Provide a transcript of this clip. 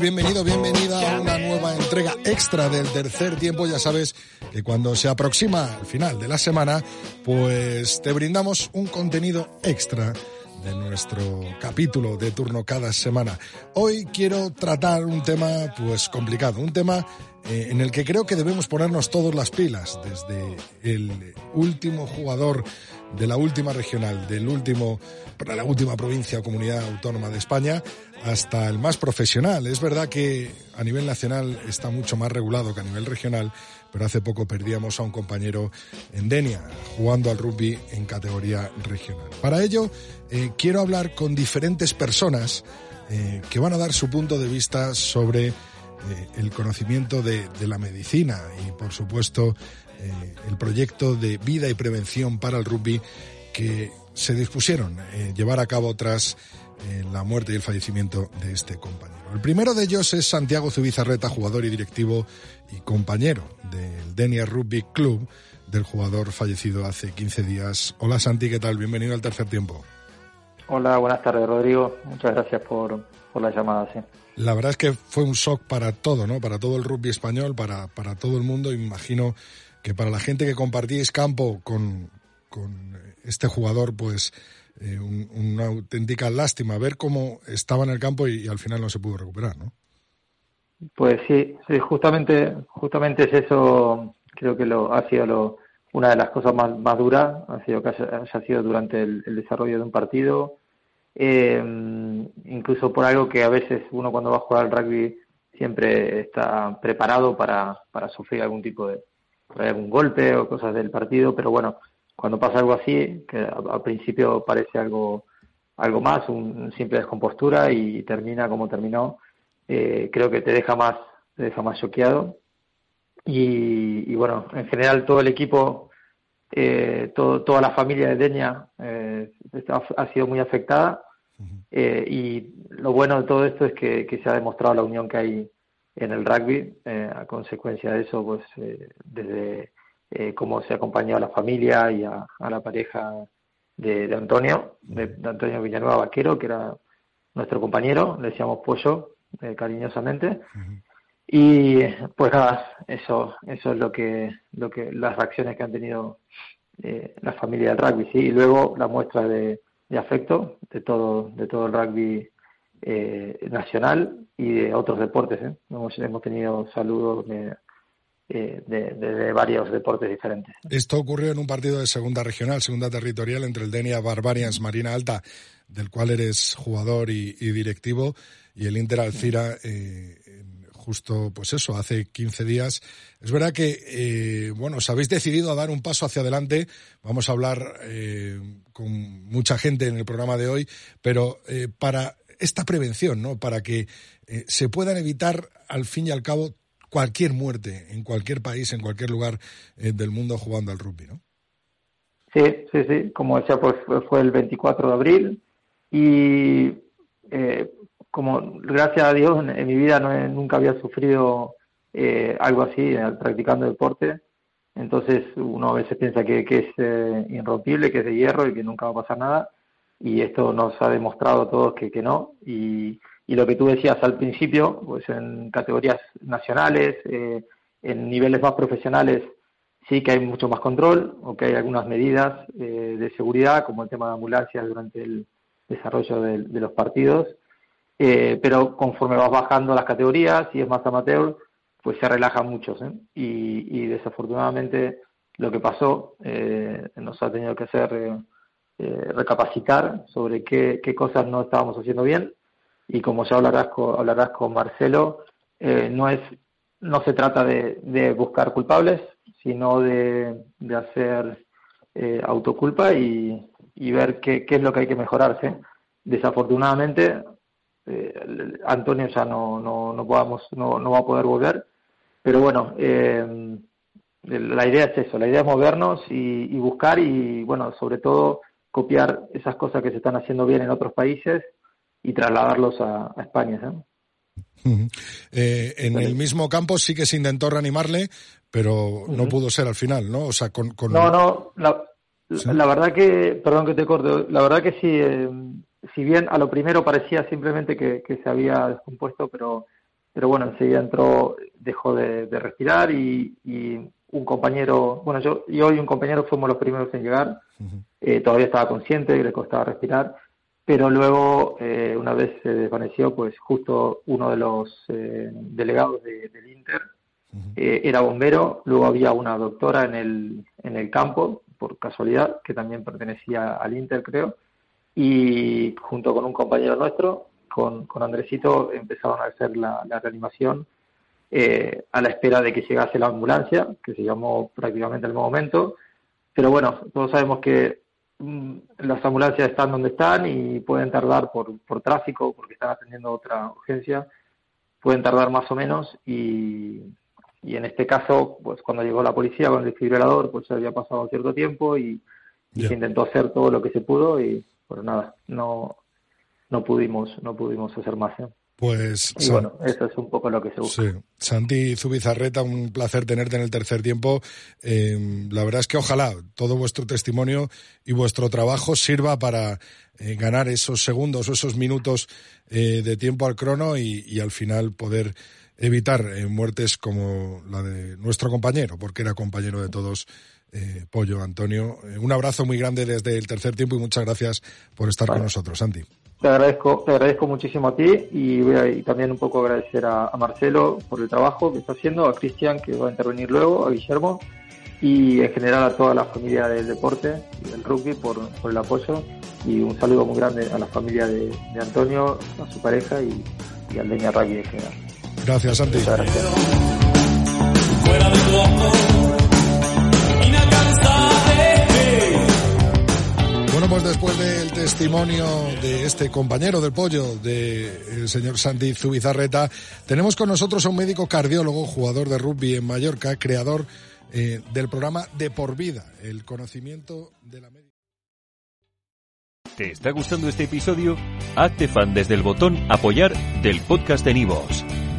Bienvenido, bienvenida a una nueva entrega extra del tercer tiempo. Ya sabes que cuando se aproxima el final de la semana, pues te brindamos un contenido extra de nuestro capítulo de turno cada semana. Hoy quiero tratar un tema pues complicado, un tema eh, en el que creo que debemos ponernos todos las pilas, desde el último jugador de la última regional, del último, de la última provincia o comunidad autónoma de España, hasta el más profesional. Es verdad que a nivel nacional está mucho más regulado que a nivel regional, pero hace poco perdíamos a un compañero en Denia jugando al rugby en categoría regional. Para ello, eh, quiero hablar con diferentes personas eh, que van a dar su punto de vista sobre eh, el conocimiento de, de, la medicina y, por supuesto, el proyecto de vida y prevención para el rugby que se dispusieron llevar a cabo tras la muerte y el fallecimiento de este compañero. El primero de ellos es Santiago Zubizarreta, jugador y directivo y compañero del Denia Rugby Club, del jugador fallecido hace 15 días. Hola Santi, ¿qué tal? Bienvenido al tercer tiempo. Hola, buenas tardes Rodrigo. Muchas gracias por, por la llamada. Sí. La verdad es que fue un shock para todo, ¿no? Para todo el rugby español, para, para todo el mundo. Imagino que para la gente que compartíais campo con, con este jugador, pues eh, un, una auténtica lástima ver cómo estaba en el campo y, al final no se pudo recuperar, ¿no? Pues sí, sí, justamente, justamente es eso, creo que lo ha sido lo, una de las cosas más, más duras, ha sido que haya sido durante el, el, desarrollo de un partido, eh, incluso por algo que a veces uno cuando va a jugar al rugby siempre está preparado para, para sufrir algún tipo de algún golpe o cosas del partido, pero bueno, cuando pasa algo así, que al principio parece algo, algo más, un, simple descompostura y termina como terminó, eh, creo que te deja más, te deja más choqueado. Y, y bueno, en general todo el equipo, eh, todo, toda la familia de Deña eh, ha sido muy afectada. Eh, y lo bueno de todo esto es que, que, se ha demostrado la unión que hay en el rugby. Eh, a consecuencia de eso, pues eh, desde eh, cómo se acompañó a la familia y a, a la pareja de, de Antonio, de, de, Antonio Villanueva Vaquero, que era nuestro compañero, le decíamos Pollo eh, cariñosamente. Uh -huh. Y pues nada, eso, eso es lo que, lo que, las reacciones que han tenido eh, la familia del rugby, sí, y luego la muestra de, de afecto de todo, de todo el rugby eh, nacional y de otros deportes. ¿eh? Hemos, hemos tenido saludos de, eh, de, de, de, varios deportes diferentes. Esto ocurrió en un partido de segunda regional, segunda territorial, entre el Denia Barbarians Marina Alta, del cual eres jugador y, y directivo, y el Inter Alcira, eh, justo, pues eso, hace 15 días. Es verdad que, eh, bueno, os habéis decidido a dar un paso hacia adelante. Vamos a hablar eh, con mucha gente en el programa de hoy, pero eh, para esta prevención, ¿no? Para que eh, se puedan evitar, al fin y al cabo, cualquier muerte en cualquier país, en cualquier lugar eh, del mundo jugando al rugby, ¿no? Sí, sí, sí. Como decía, pues fue el 24 de abril y eh, como gracias a Dios en, mi vida no nunca había sufrido eh, algo así eh, practicando deporte. Entonces uno a veces piensa que, que es eh, irrompible, que es de hierro y que nunca va a pasar nada. Y esto nos ha demostrado a todos que, que no. Y, y lo que tú decías al principio, pues en categorías nacionales, eh, en niveles más profesionales, sí que hay mucho más control o que hay algunas medidas eh, de seguridad, como el tema de ambulancias durante el desarrollo de, los partidos. Eh, pero conforme vas bajando las categorías y es más amateur, pues se relajan muchos. ¿eh? Y, y, desafortunadamente lo que pasó eh, nos ha tenido que hacer eh, recapacitar sobre qué, cosas no estábamos haciendo bien y como ya hablarás con, hablarás con Marcelo, eh, no es no se trata de, de buscar culpables, sino de, hacer eh, autoculpa y, ver qué, es lo que hay que mejorarse. Desafortunadamente, eh, Antonio ya no, no, no, podamos, no, no va a poder volver, pero bueno, eh, la idea es eso, la idea es movernos y, buscar y, bueno, sobre todo copiar esas cosas que se están haciendo bien en otros países y trasladarlos a, España. Eh, en el mismo campo sí que se intentó reanimarle, pero no pudo ser al final, ¿no? O sea, con, No, no, la, verdad que, perdón que te corte, la verdad que sí, eh, si bien a lo primero parecía simplemente que, se había descompuesto, pero, pero bueno, enseguida entró, dejó de, respirar y, un compañero, bueno, yo y hoy un compañero fuimos los primeros en llegar, eh, todavía estaba consciente y le costaba respirar, pero luego, eh, una vez se desvaneció, pues justo uno de los eh, delegados del Inter era bombero, luego había una doctora en el, en el campo, por casualidad, que también pertenecía al Inter, creo, y junto con un compañero nuestro, con, con Andresito, empezaron a hacer la, reanimación eh, a la espera de que llegase la ambulancia, que se llamó prácticamente al momento. Pero bueno, todos sabemos que mm, las ambulancias están donde están y pueden tardar por, por tráfico, porque están atendiendo otra urgencia, pueden tardar más o menos y, y en este caso, pues cuando llegó la policía con el desfibrilador, pues ya había pasado cierto tiempo y, se intentó hacer todo lo que se pudo y pero nada, no, no pudimos, no pudimos hacer más. ¿eh? Pues y bueno, eso es un poco lo que se busca. Sí. Santi Zubizarreta, un placer tenerte en el tercer tiempo. Eh, la verdad es que ojalá todo vuestro testimonio y vuestro trabajo sirva para eh, ganar esos segundos o esos minutos de tiempo al crono y, y al final poder evitar muertes como la de nuestro compañero, porque era compañero de todos eh, Pollo, Antonio. Eh, un abrazo muy grande desde el tercer tiempo y muchas gracias por estar con nosotros, Santi. Te agradezco, te agradezco muchísimo a ti y voy a también un poco agradecer a, Marcelo por el trabajo que está haciendo, a Cristian que va a intervenir luego, a Guillermo y en general a toda la familia del deporte y del rugby por, el apoyo y un saludo muy grande a la familia de, Antonio, a su pareja y, al Leña Rugby en general. Gracias, Santi. gracias. Pues después del testimonio de este compañero del pollo, del señor Sandy Zubizarreta, tenemos con nosotros a un médico cardiólogo, jugador de rugby en Mallorca, creador eh, del programa De por Vida, el conocimiento de la médica. ¿Te está gustando este episodio? Hazte fan desde el botón Apoyar del podcast de Nivos.